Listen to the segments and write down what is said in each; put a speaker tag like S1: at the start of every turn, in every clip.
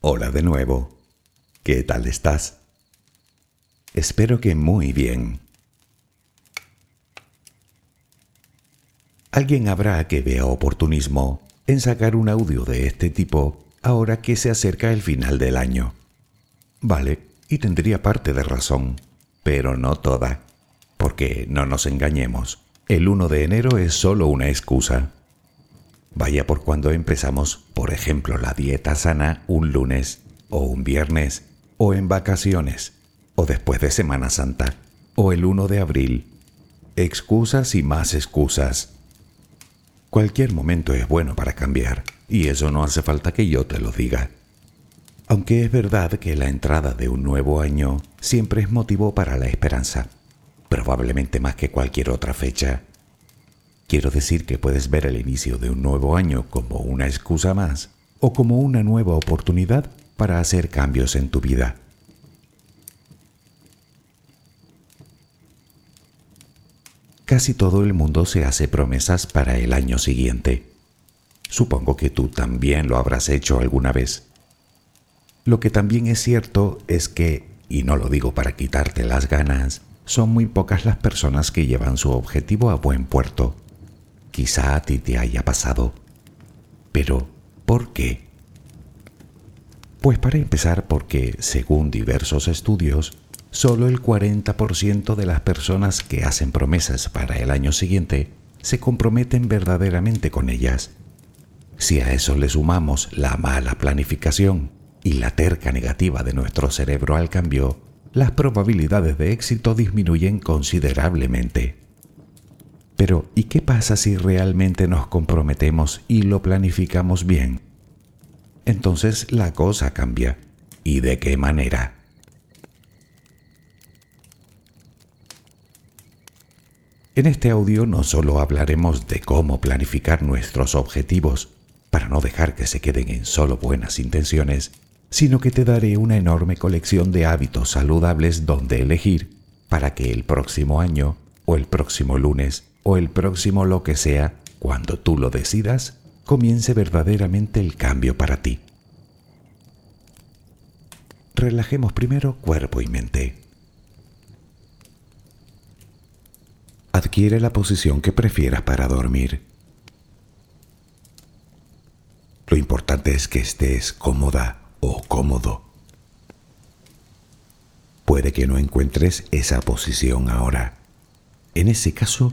S1: Hola de nuevo. ¿Qué tal estás? Espero que muy bien. Alguien habrá que vea oportunismo en sacar un audio de este tipo ahora que se acerca el final del año. Vale, y tendría parte de razón, pero no toda, porque no nos engañemos, el 1 de enero es solo una excusa. Vaya por cuando empezamos, por ejemplo, la dieta sana un lunes, o un viernes, o en vacaciones, o después de Semana Santa, o el 1 de abril. Excusas y más excusas. Cualquier momento es bueno para cambiar, y eso no hace falta que yo te lo diga. Aunque es verdad que la entrada de un nuevo año siempre es motivo para la esperanza, probablemente más que cualquier otra fecha. Quiero decir que puedes ver el inicio de un nuevo año como una excusa más o como una nueva oportunidad para hacer cambios en tu vida. Casi todo el mundo se hace promesas para el año siguiente. Supongo que tú también lo habrás hecho alguna vez. Lo que también es cierto es que, y no lo digo para quitarte las ganas, son muy pocas las personas que llevan su objetivo a buen puerto. Quizá a ti te haya pasado. Pero, ¿por qué? Pues para empezar porque, según diversos estudios, solo el 40% de las personas que hacen promesas para el año siguiente se comprometen verdaderamente con ellas. Si a eso le sumamos la mala planificación, y la terca negativa de nuestro cerebro al cambio, las probabilidades de éxito disminuyen considerablemente. Pero, ¿y qué pasa si realmente nos comprometemos y lo planificamos bien? Entonces la cosa cambia. ¿Y de qué manera? En este audio no solo hablaremos de cómo planificar nuestros objetivos para no dejar que se queden en solo buenas intenciones, sino que te daré una enorme colección de hábitos saludables donde elegir para que el próximo año, o el próximo lunes, o el próximo lo que sea, cuando tú lo decidas, comience verdaderamente el cambio para ti. Relajemos primero cuerpo y mente. Adquiere la posición que prefieras para dormir. Lo importante es que estés cómoda o cómodo. Puede que no encuentres esa posición ahora. En ese caso,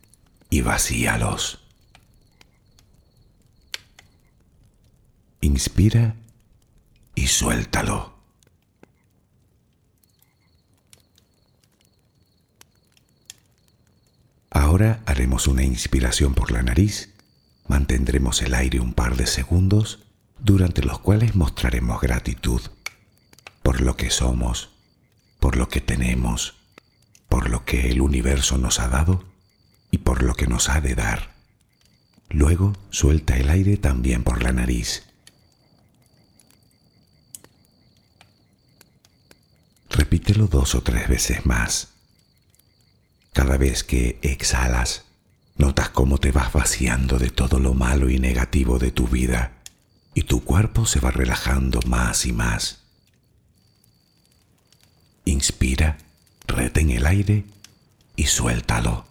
S1: y vacíalos. Inspira y suéltalo. Ahora haremos una inspiración por la nariz, mantendremos el aire un par de segundos durante los cuales mostraremos gratitud por lo que somos, por lo que tenemos, por lo que el universo nos ha dado y por lo que nos ha de dar. Luego suelta el aire también por la nariz. Repítelo dos o tres veces más. Cada vez que exhalas, notas cómo te vas vaciando de todo lo malo y negativo de tu vida y tu cuerpo se va relajando más y más. Inspira, retén el aire y suéltalo.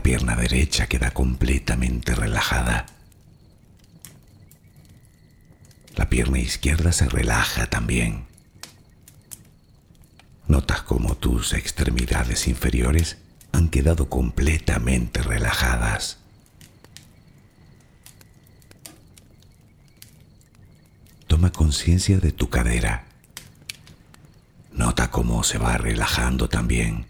S1: La pierna derecha queda completamente relajada. La pierna izquierda se relaja también. Notas como tus extremidades inferiores han quedado completamente relajadas. Toma conciencia de tu cadera. Nota cómo se va relajando también.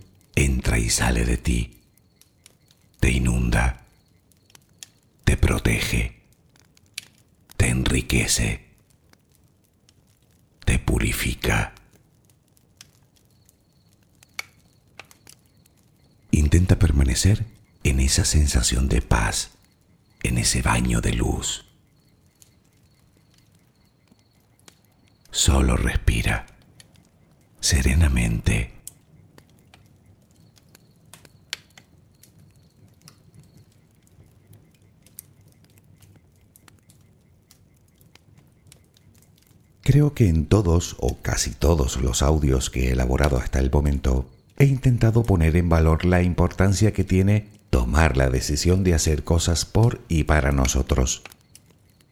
S1: entra y sale de ti, te inunda, te protege, te enriquece, te purifica. Intenta permanecer en esa sensación de paz, en ese baño de luz. Solo respira serenamente. Creo que en todos o casi todos los audios que he elaborado hasta el momento he intentado poner en valor la importancia que tiene tomar la decisión de hacer cosas por y para nosotros.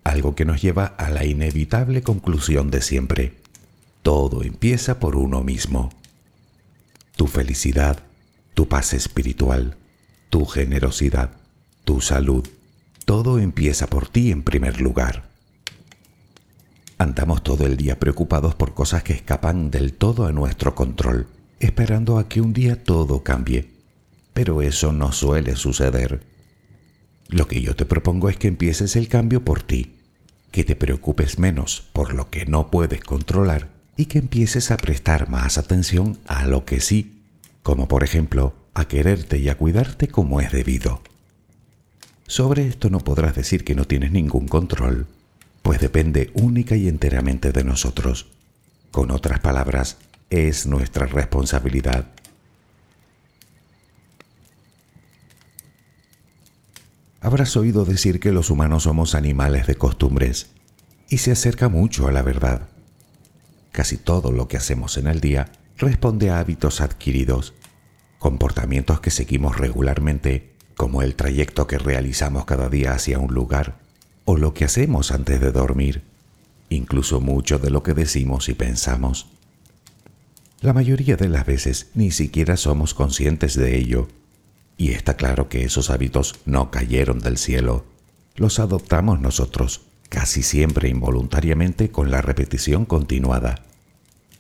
S1: Algo que nos lleva a la inevitable conclusión de siempre. Todo empieza por uno mismo. Tu felicidad, tu paz espiritual, tu generosidad, tu salud, todo empieza por ti en primer lugar. Andamos todo el día preocupados por cosas que escapan del todo a nuestro control, esperando a que un día todo cambie. Pero eso no suele suceder. Lo que yo te propongo es que empieces el cambio por ti, que te preocupes menos por lo que no puedes controlar y que empieces a prestar más atención a lo que sí, como por ejemplo a quererte y a cuidarte como es debido. Sobre esto no podrás decir que no tienes ningún control, pues depende única y enteramente de nosotros. Con otras palabras, es nuestra responsabilidad. Habrás oído decir que los humanos somos animales de costumbres, y se acerca mucho a la verdad. Casi todo lo que hacemos en el día responde a hábitos adquiridos, comportamientos que seguimos regularmente, como el trayecto que realizamos cada día hacia un lugar, o lo que hacemos antes de dormir, incluso mucho de lo que decimos y pensamos. La mayoría de las veces ni siquiera somos conscientes de ello, y está claro que esos hábitos no cayeron del cielo, los adoptamos nosotros, casi siempre involuntariamente con la repetición continuada.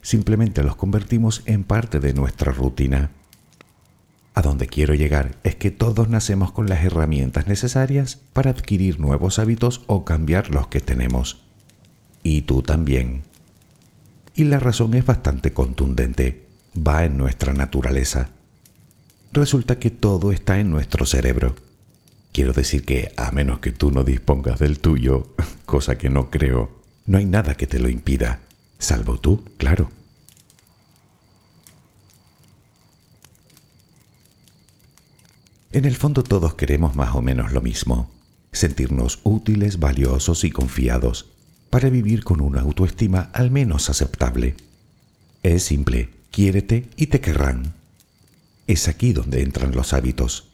S1: Simplemente los convertimos en parte de nuestra rutina. A donde quiero llegar es que todos nacemos con las herramientas necesarias para adquirir nuevos hábitos o cambiar los que tenemos. Y tú también. Y la razón es bastante contundente. Va en nuestra naturaleza. Resulta que todo está en nuestro cerebro. Quiero decir que, a menos que tú no dispongas del tuyo, cosa que no creo, no hay nada que te lo impida, salvo tú, claro. En el fondo todos queremos más o menos lo mismo, sentirnos útiles, valiosos y confiados, para vivir con una autoestima al menos aceptable. Es simple, quiérete y te querrán. Es aquí donde entran los hábitos.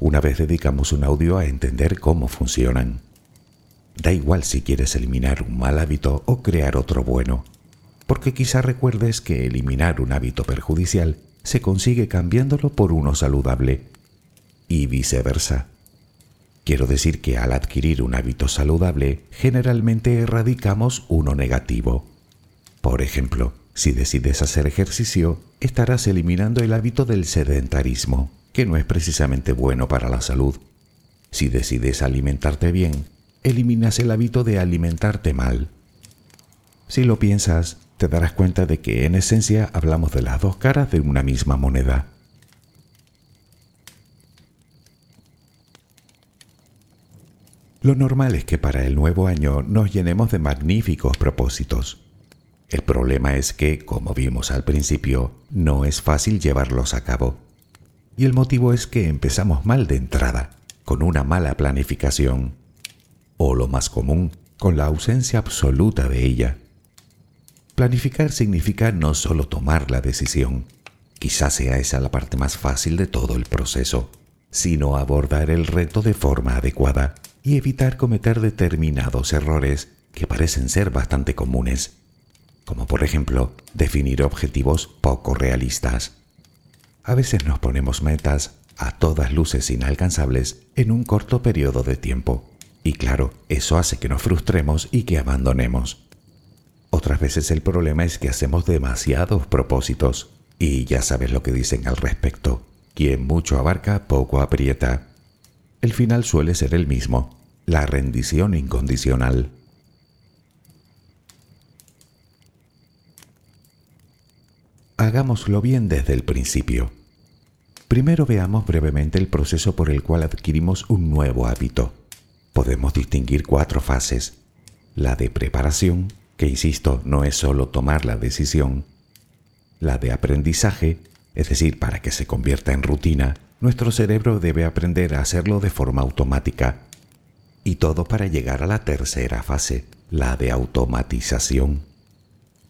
S1: Una vez dedicamos un audio a entender cómo funcionan. Da igual si quieres eliminar un mal hábito o crear otro bueno, porque quizá recuerdes que eliminar un hábito perjudicial se consigue cambiándolo por uno saludable y viceversa. Quiero decir que al adquirir un hábito saludable, generalmente erradicamos uno negativo. Por ejemplo, si decides hacer ejercicio, estarás eliminando el hábito del sedentarismo, que no es precisamente bueno para la salud. Si decides alimentarte bien, eliminas el hábito de alimentarte mal. Si lo piensas, te darás cuenta de que en esencia hablamos de las dos caras de una misma moneda. Lo normal es que para el nuevo año nos llenemos de magníficos propósitos. El problema es que, como vimos al principio, no es fácil llevarlos a cabo. Y el motivo es que empezamos mal de entrada, con una mala planificación. O lo más común, con la ausencia absoluta de ella. Planificar significa no solo tomar la decisión, quizás sea esa la parte más fácil de todo el proceso, sino abordar el reto de forma adecuada y evitar cometer determinados errores que parecen ser bastante comunes, como por ejemplo definir objetivos poco realistas. A veces nos ponemos metas a todas luces inalcanzables en un corto periodo de tiempo, y claro, eso hace que nos frustremos y que abandonemos. Otras veces el problema es que hacemos demasiados propósitos, y ya sabes lo que dicen al respecto, quien mucho abarca, poco aprieta. El final suele ser el mismo, la rendición incondicional. Hagámoslo bien desde el principio. Primero veamos brevemente el proceso por el cual adquirimos un nuevo hábito. Podemos distinguir cuatro fases. La de preparación, que insisto, no es solo tomar la decisión. La de aprendizaje, es decir, para que se convierta en rutina, nuestro cerebro debe aprender a hacerlo de forma automática y todo para llegar a la tercera fase, la de automatización.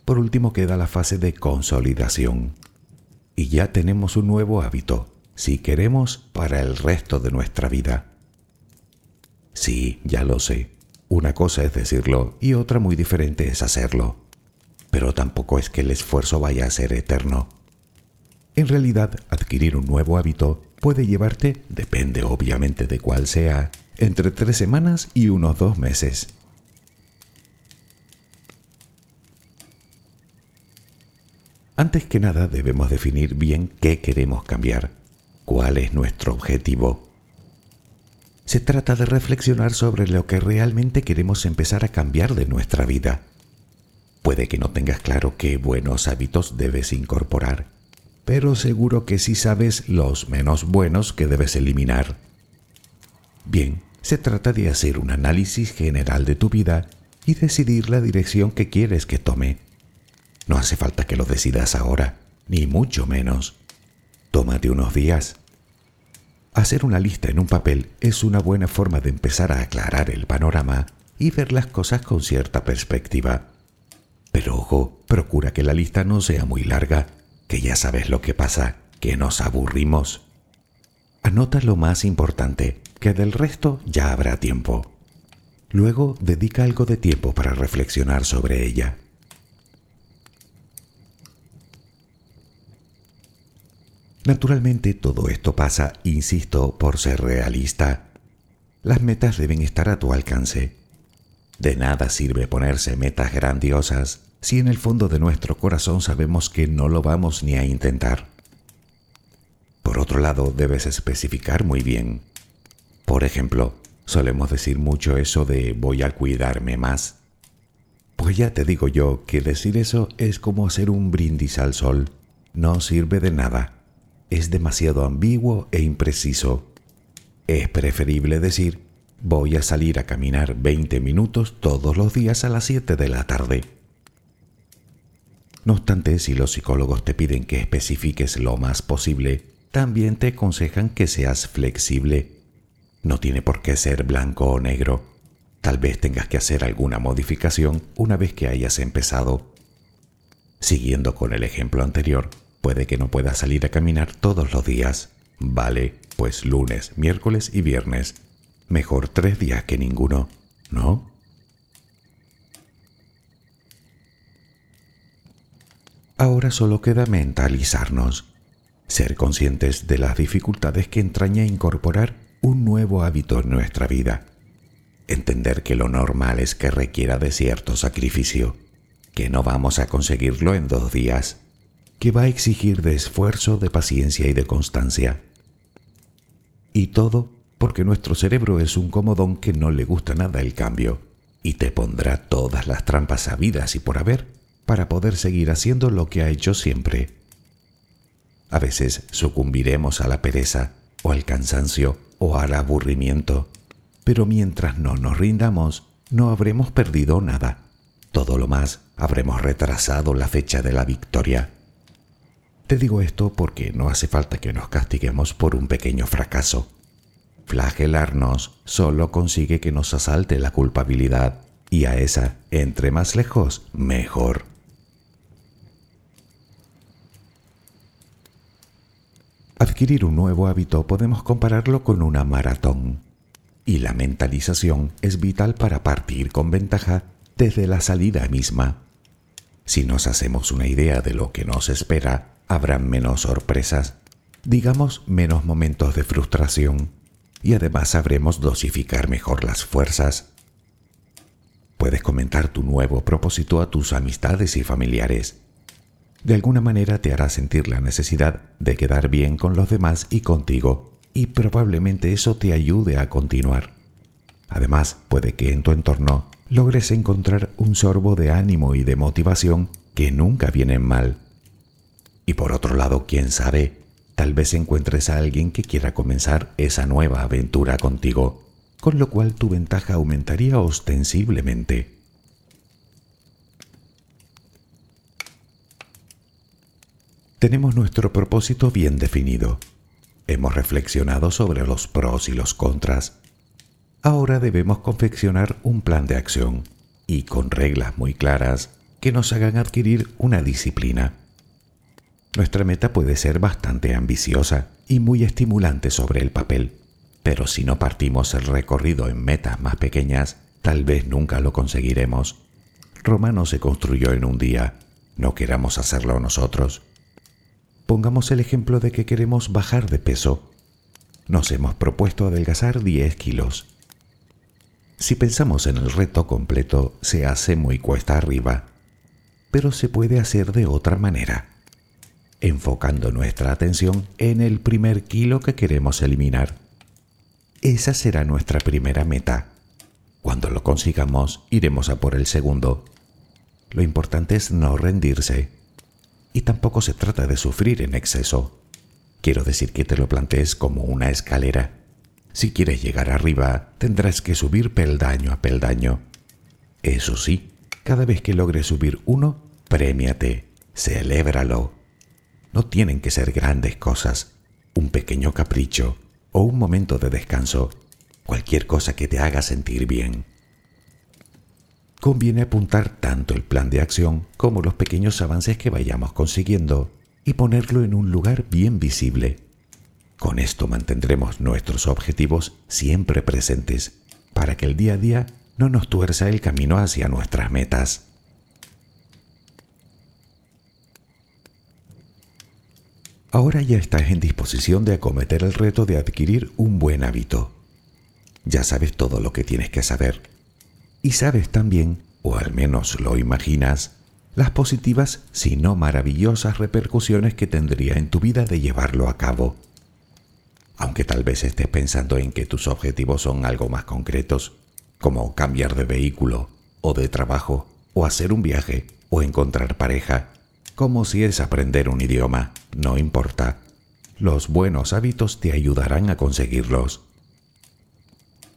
S1: Por último queda la fase de consolidación. Y ya tenemos un nuevo hábito, si queremos, para el resto de nuestra vida. Sí, ya lo sé. Una cosa es decirlo y otra muy diferente es hacerlo. Pero tampoco es que el esfuerzo vaya a ser eterno. En realidad, adquirir un nuevo hábito puede llevarte, depende obviamente de cuál sea, entre tres semanas y unos dos meses. Antes que nada debemos definir bien qué queremos cambiar, cuál es nuestro objetivo. Se trata de reflexionar sobre lo que realmente queremos empezar a cambiar de nuestra vida. Puede que no tengas claro qué buenos hábitos debes incorporar, pero seguro que sí sabes los menos buenos que debes eliminar. Bien, se trata de hacer un análisis general de tu vida y decidir la dirección que quieres que tome. No hace falta que lo decidas ahora, ni mucho menos. Tómate unos días. Hacer una lista en un papel es una buena forma de empezar a aclarar el panorama y ver las cosas con cierta perspectiva. Pero ojo, procura que la lista no sea muy larga, que ya sabes lo que pasa, que nos aburrimos. Anota lo más importante, que del resto ya habrá tiempo. Luego dedica algo de tiempo para reflexionar sobre ella. Naturalmente todo esto pasa, insisto, por ser realista. Las metas deben estar a tu alcance. De nada sirve ponerse metas grandiosas si en el fondo de nuestro corazón sabemos que no lo vamos ni a intentar. Por otro lado, debes especificar muy bien por ejemplo, solemos decir mucho eso de voy a cuidarme más. Pues ya te digo yo que decir eso es como hacer un brindis al sol. No sirve de nada. Es demasiado ambiguo e impreciso. Es preferible decir voy a salir a caminar 20 minutos todos los días a las 7 de la tarde. No obstante, si los psicólogos te piden que especifiques lo más posible, también te aconsejan que seas flexible no tiene por qué ser blanco o negro. Tal vez tengas que hacer alguna modificación una vez que hayas empezado. Siguiendo con el ejemplo anterior, puede que no puedas salir a caminar todos los días. Vale, pues lunes, miércoles y viernes. Mejor tres días que ninguno, ¿no? Ahora solo queda mentalizarnos. ser conscientes de las dificultades que entraña incorporar un nuevo hábito en nuestra vida. Entender que lo normal es que requiera de cierto sacrificio, que no vamos a conseguirlo en dos días, que va a exigir de esfuerzo, de paciencia y de constancia. Y todo porque nuestro cerebro es un comodón que no le gusta nada el cambio y te pondrá todas las trampas sabidas y por haber para poder seguir haciendo lo que ha hecho siempre. A veces sucumbiremos a la pereza o al cansancio o al aburrimiento, pero mientras no nos rindamos, no habremos perdido nada. Todo lo más, habremos retrasado la fecha de la victoria. Te digo esto porque no hace falta que nos castiguemos por un pequeño fracaso. Flagelarnos solo consigue que nos asalte la culpabilidad y a esa, entre más lejos, mejor. Adquirir un nuevo hábito podemos compararlo con una maratón. Y la mentalización es vital para partir con ventaja desde la salida misma. Si nos hacemos una idea de lo que nos espera, habrá menos sorpresas, digamos menos momentos de frustración, y además sabremos dosificar mejor las fuerzas. Puedes comentar tu nuevo propósito a tus amistades y familiares de alguna manera te hará sentir la necesidad de quedar bien con los demás y contigo, y probablemente eso te ayude a continuar. Además, puede que en tu entorno logres encontrar un sorbo de ánimo y de motivación que nunca vienen mal. Y por otro lado, quién sabe, tal vez encuentres a alguien que quiera comenzar esa nueva aventura contigo, con lo cual tu ventaja aumentaría ostensiblemente. Tenemos nuestro propósito bien definido. Hemos reflexionado sobre los pros y los contras. Ahora debemos confeccionar un plan de acción y con reglas muy claras que nos hagan adquirir una disciplina. Nuestra meta puede ser bastante ambiciosa y muy estimulante sobre el papel, pero si no partimos el recorrido en metas más pequeñas, tal vez nunca lo conseguiremos. Roma no se construyó en un día, no queramos hacerlo nosotros. Pongamos el ejemplo de que queremos bajar de peso. Nos hemos propuesto adelgazar 10 kilos. Si pensamos en el reto completo, se hace muy cuesta arriba, pero se puede hacer de otra manera, enfocando nuestra atención en el primer kilo que queremos eliminar. Esa será nuestra primera meta. Cuando lo consigamos, iremos a por el segundo. Lo importante es no rendirse y tampoco se trata de sufrir en exceso. Quiero decir que te lo plantees como una escalera. Si quieres llegar arriba, tendrás que subir peldaño a peldaño. Eso sí, cada vez que logres subir uno, premiate, celébralo. No tienen que ser grandes cosas, un pequeño capricho o un momento de descanso, cualquier cosa que te haga sentir bien conviene apuntar tanto el plan de acción como los pequeños avances que vayamos consiguiendo y ponerlo en un lugar bien visible. Con esto mantendremos nuestros objetivos siempre presentes para que el día a día no nos tuerza el camino hacia nuestras metas. Ahora ya estás en disposición de acometer el reto de adquirir un buen hábito. Ya sabes todo lo que tienes que saber y sabes también, o al menos lo imaginas, las positivas, si no maravillosas repercusiones que tendría en tu vida de llevarlo a cabo. Aunque tal vez estés pensando en que tus objetivos son algo más concretos, como cambiar de vehículo, o de trabajo, o hacer un viaje, o encontrar pareja, como si es aprender un idioma, no importa. Los buenos hábitos te ayudarán a conseguirlos.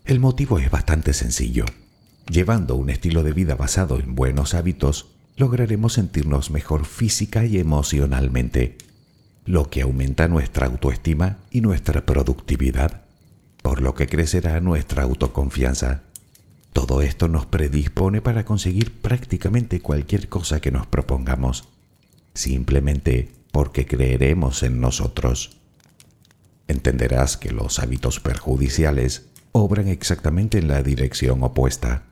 S1: El motivo es bastante sencillo. Llevando un estilo de vida basado en buenos hábitos, lograremos sentirnos mejor física y emocionalmente, lo que aumenta nuestra autoestima y nuestra productividad, por lo que crecerá nuestra autoconfianza. Todo esto nos predispone para conseguir prácticamente cualquier cosa que nos propongamos, simplemente porque creeremos en nosotros. Entenderás que los hábitos perjudiciales obran exactamente en la dirección opuesta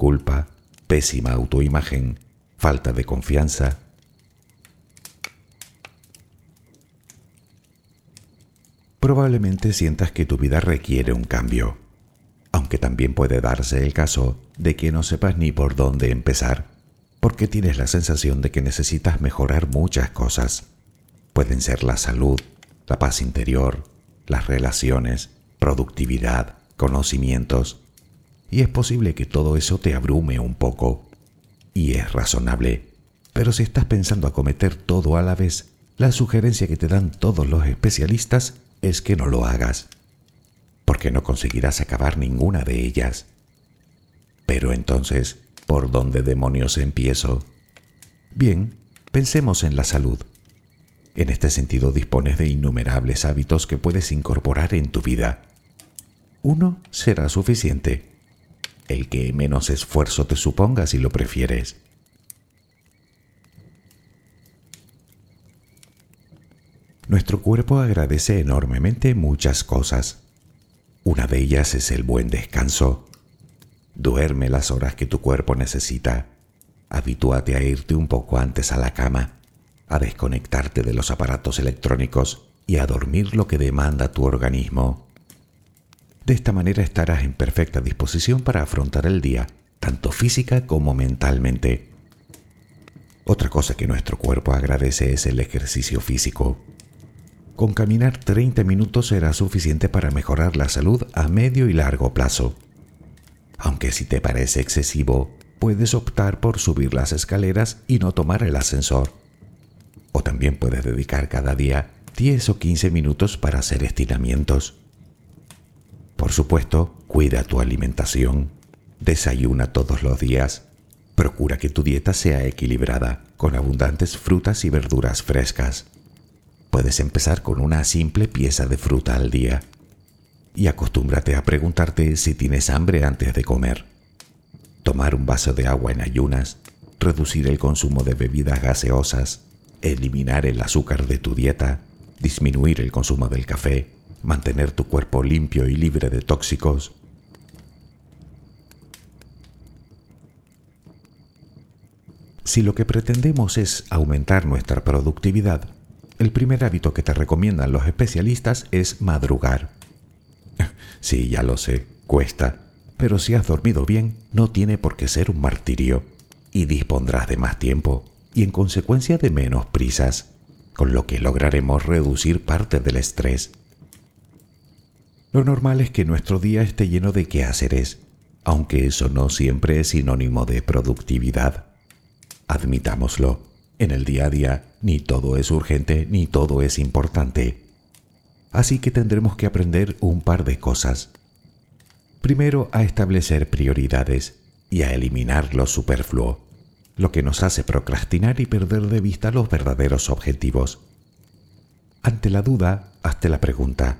S1: culpa, pésima autoimagen, falta de confianza. probablemente sientas que tu vida requiere un cambio, aunque también puede darse el caso de que no sepas ni por dónde empezar, porque tienes la sensación de que necesitas mejorar muchas cosas. Pueden ser la salud, la paz interior, las relaciones, productividad, conocimientos, y es posible que todo eso te abrume un poco. Y es razonable. Pero si estás pensando acometer todo a la vez, la sugerencia que te dan todos los especialistas es que no lo hagas, porque no conseguirás acabar ninguna de ellas. Pero entonces, ¿por dónde demonios empiezo? Bien, pensemos en la salud. En este sentido dispones de innumerables hábitos que puedes incorporar en tu vida. Uno será suficiente, el que menos esfuerzo te suponga si lo prefieres. Nuestro cuerpo agradece enormemente muchas cosas. Una de ellas es el buen descanso. Duerme las horas que tu cuerpo necesita. Habitúate a irte un poco antes a la cama, a desconectarte de los aparatos electrónicos y a dormir lo que demanda tu organismo. De esta manera estarás en perfecta disposición para afrontar el día, tanto física como mentalmente. Otra cosa que nuestro cuerpo agradece es el ejercicio físico. Con caminar 30 minutos será suficiente para mejorar la salud a medio y largo plazo. Aunque si te parece excesivo, puedes optar por subir las escaleras y no tomar el ascensor. O también puedes dedicar cada día 10 o 15 minutos para hacer estiramientos. Por supuesto, cuida tu alimentación. Desayuna todos los días. Procura que tu dieta sea equilibrada, con abundantes frutas y verduras frescas. Puedes empezar con una simple pieza de fruta al día y acostúmbrate a preguntarte si tienes hambre antes de comer. Tomar un vaso de agua en ayunas, reducir el consumo de bebidas gaseosas, eliminar el azúcar de tu dieta, disminuir el consumo del café, mantener tu cuerpo limpio y libre de tóxicos. Si lo que pretendemos es aumentar nuestra productividad, el primer hábito que te recomiendan los especialistas es madrugar. sí, ya lo sé, cuesta, pero si has dormido bien, no tiene por qué ser un martirio, y dispondrás de más tiempo, y en consecuencia de menos prisas, con lo que lograremos reducir parte del estrés. Lo normal es que nuestro día esté lleno de quehaceres, aunque eso no siempre es sinónimo de productividad. Admitámoslo. En el día a día, ni todo es urgente ni todo es importante. Así que tendremos que aprender un par de cosas. Primero, a establecer prioridades y a eliminar lo superfluo, lo que nos hace procrastinar y perder de vista los verdaderos objetivos. Ante la duda, hazte la pregunta,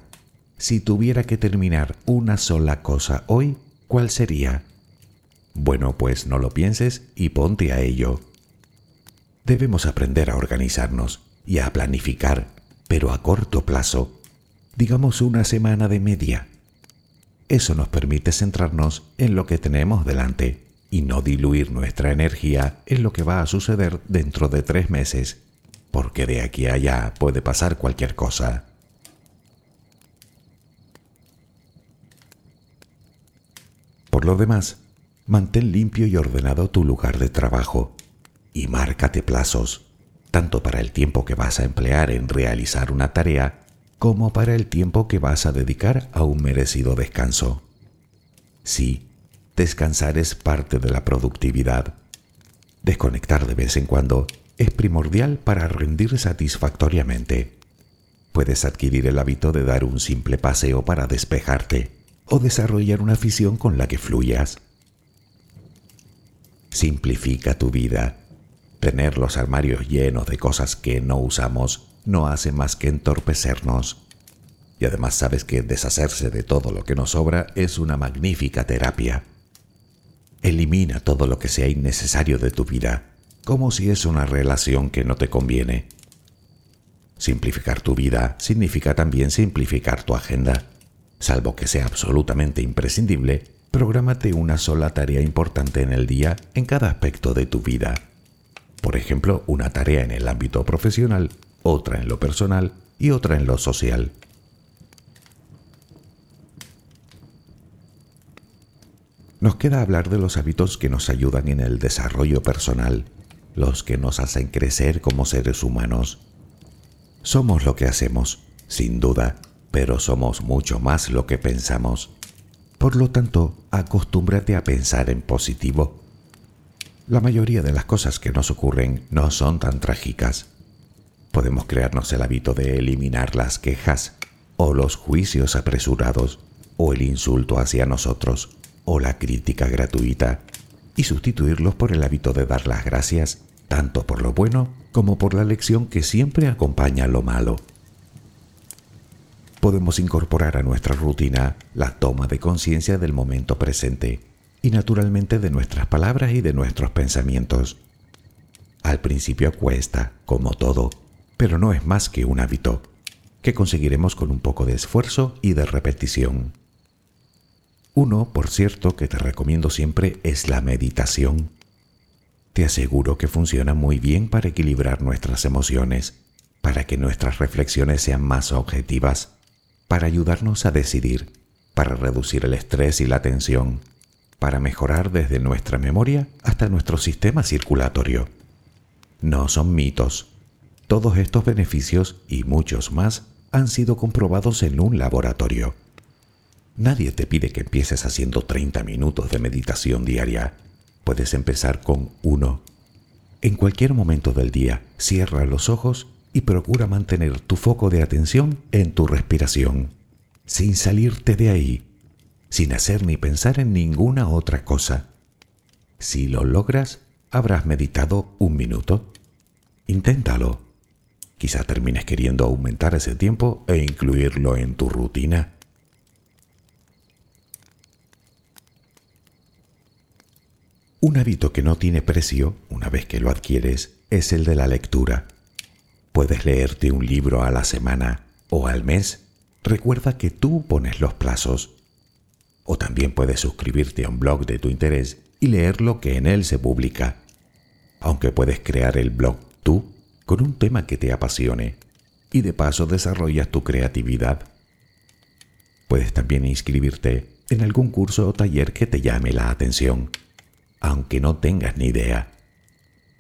S1: si tuviera que terminar una sola cosa hoy, ¿cuál sería? Bueno, pues no lo pienses y ponte a ello. Debemos aprender a organizarnos y a planificar, pero a corto plazo, digamos una semana de media. Eso nos permite centrarnos en lo que tenemos delante y no diluir nuestra energía en lo que va a suceder dentro de tres meses, porque de aquí a allá puede pasar cualquier cosa. Por lo demás, mantén limpio y ordenado tu lugar de trabajo y márcate plazos, tanto para el tiempo que vas a emplear en realizar una tarea como para el tiempo que vas a dedicar a un merecido descanso. Sí, descansar es parte de la productividad. Desconectar de vez en cuando es primordial para rendir satisfactoriamente. Puedes adquirir el hábito de dar un simple paseo para despejarte o desarrollar una afición con la que fluyas. Simplifica tu vida Tener los armarios llenos de cosas que no usamos no hace más que entorpecernos. Y además sabes que deshacerse de todo lo que nos sobra es una magnífica terapia. Elimina todo lo que sea innecesario de tu vida, como si es una relación que no te conviene. Simplificar tu vida significa también simplificar tu agenda. Salvo que sea absolutamente imprescindible, prográmate una sola tarea importante en el día en cada aspecto de tu vida. Por ejemplo, una tarea en el ámbito profesional, otra en lo personal y otra en lo social. Nos queda hablar de los hábitos que nos ayudan en el desarrollo personal, los que nos hacen crecer como seres humanos. Somos lo que hacemos, sin duda, pero somos mucho más lo que pensamos. Por lo tanto, acostúmbrate a pensar en positivo. La mayoría de las cosas que nos ocurren no son tan trágicas. Podemos crearnos el hábito de eliminar las quejas, o los juicios apresurados, o el insulto hacia nosotros o la crítica gratuita y sustituirlos por el hábito de dar las gracias tanto por lo bueno como por la lección que siempre acompaña lo malo. Podemos incorporar a nuestra rutina la toma de conciencia del momento presente y naturalmente de nuestras palabras y de nuestros pensamientos. Al principio cuesta, como todo, pero no es más que un hábito, que conseguiremos con un poco de esfuerzo y de repetición. Uno, por cierto, que te recomiendo siempre es la meditación. Te aseguro que funciona muy bien para equilibrar nuestras emociones, para que nuestras reflexiones sean más objetivas, para ayudarnos a decidir, para reducir el estrés y la tensión, para mejorar desde nuestra memoria hasta nuestro sistema circulatorio. No son mitos. Todos estos beneficios y muchos más han sido comprobados en un laboratorio. Nadie te pide que empieces haciendo 30 minutos de meditación diaria. Puedes empezar con uno. En cualquier momento del día, cierra los ojos y procura mantener tu foco de atención en tu respiración, sin salirte de ahí, sin hacer ni pensar en ninguna otra cosa. Si lo logras, habrás meditado un minuto. Inténtalo. Quizá termines queriendo aumentar ese tiempo e incluirlo en tu rutina. Un hábito que no tiene precio, una vez que lo adquieres, es el de la lectura. Puedes leerte un libro a la semana o al mes. Recuerda que tú pones los plazos. O también puedes suscribirte a un blog de tu interés y leer lo que en él se publica. Aunque puedes crear el blog tú con un tema que te apasione y de paso desarrollas tu creatividad. Puedes también inscribirte en algún curso o taller que te llame la atención aunque no tengas ni idea.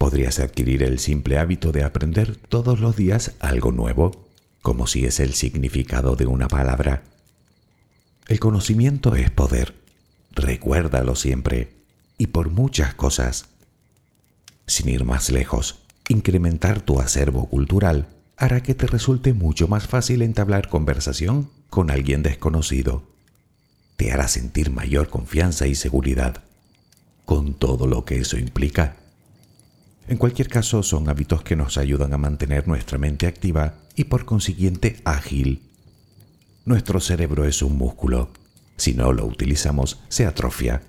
S1: Podrías adquirir el simple hábito de aprender todos los días algo nuevo, como si es el significado de una palabra. El conocimiento es poder. Recuérdalo siempre, y por muchas cosas. Sin ir más lejos, incrementar tu acervo cultural hará que te resulte mucho más fácil entablar conversación con alguien desconocido. Te hará sentir mayor confianza y seguridad con todo lo que eso implica. En cualquier caso, son hábitos que nos ayudan a mantener nuestra mente activa y por consiguiente ágil. Nuestro cerebro es un músculo. Si no lo utilizamos, se atrofia.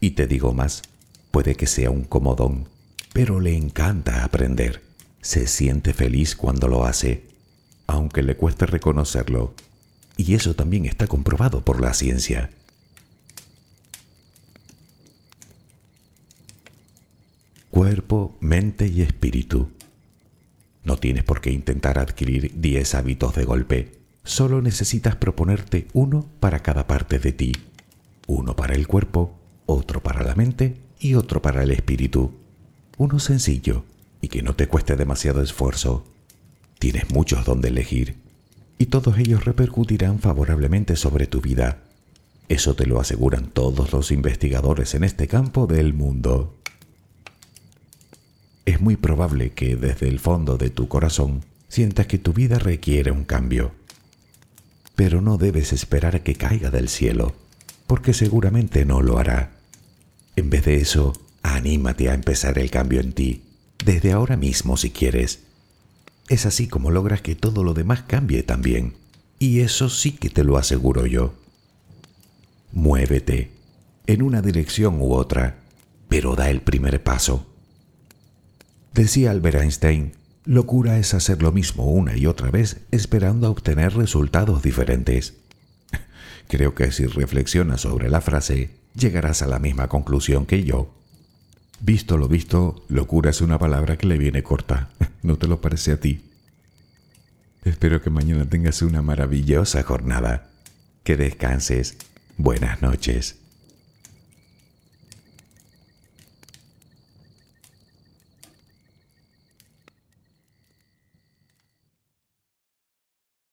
S1: Y te digo más, puede que sea un comodón, pero le encanta aprender. Se siente feliz cuando lo hace, aunque le cueste reconocerlo. Y eso también está comprobado por la ciencia. Cuerpo, mente y espíritu. No tienes por qué intentar adquirir 10 hábitos de golpe. Solo necesitas proponerte uno para cada parte de ti. Uno para el cuerpo, otro para la mente y otro para el espíritu. Uno sencillo y que no te cueste demasiado esfuerzo. Tienes muchos donde elegir y todos ellos repercutirán favorablemente sobre tu vida. Eso te lo aseguran todos los investigadores en este campo del mundo es muy probable que desde el fondo de tu corazón sientas que tu vida requiere un cambio. Pero no debes esperar que caiga del cielo, porque seguramente no lo hará. En vez de eso, anímate a empezar el cambio en ti, desde ahora mismo si quieres. Es así como logras que todo lo demás cambie también, y eso sí que te lo aseguro yo. Muévete, en una dirección u otra, pero da el primer paso. Decía Albert Einstein, locura es hacer lo mismo una y otra vez esperando a obtener resultados diferentes. Creo que si reflexionas sobre la frase, llegarás a la misma conclusión que yo. Visto lo visto, locura es una palabra que le viene corta. ¿No te lo parece a ti? Espero que mañana tengas una maravillosa jornada. Que descanses. Buenas noches.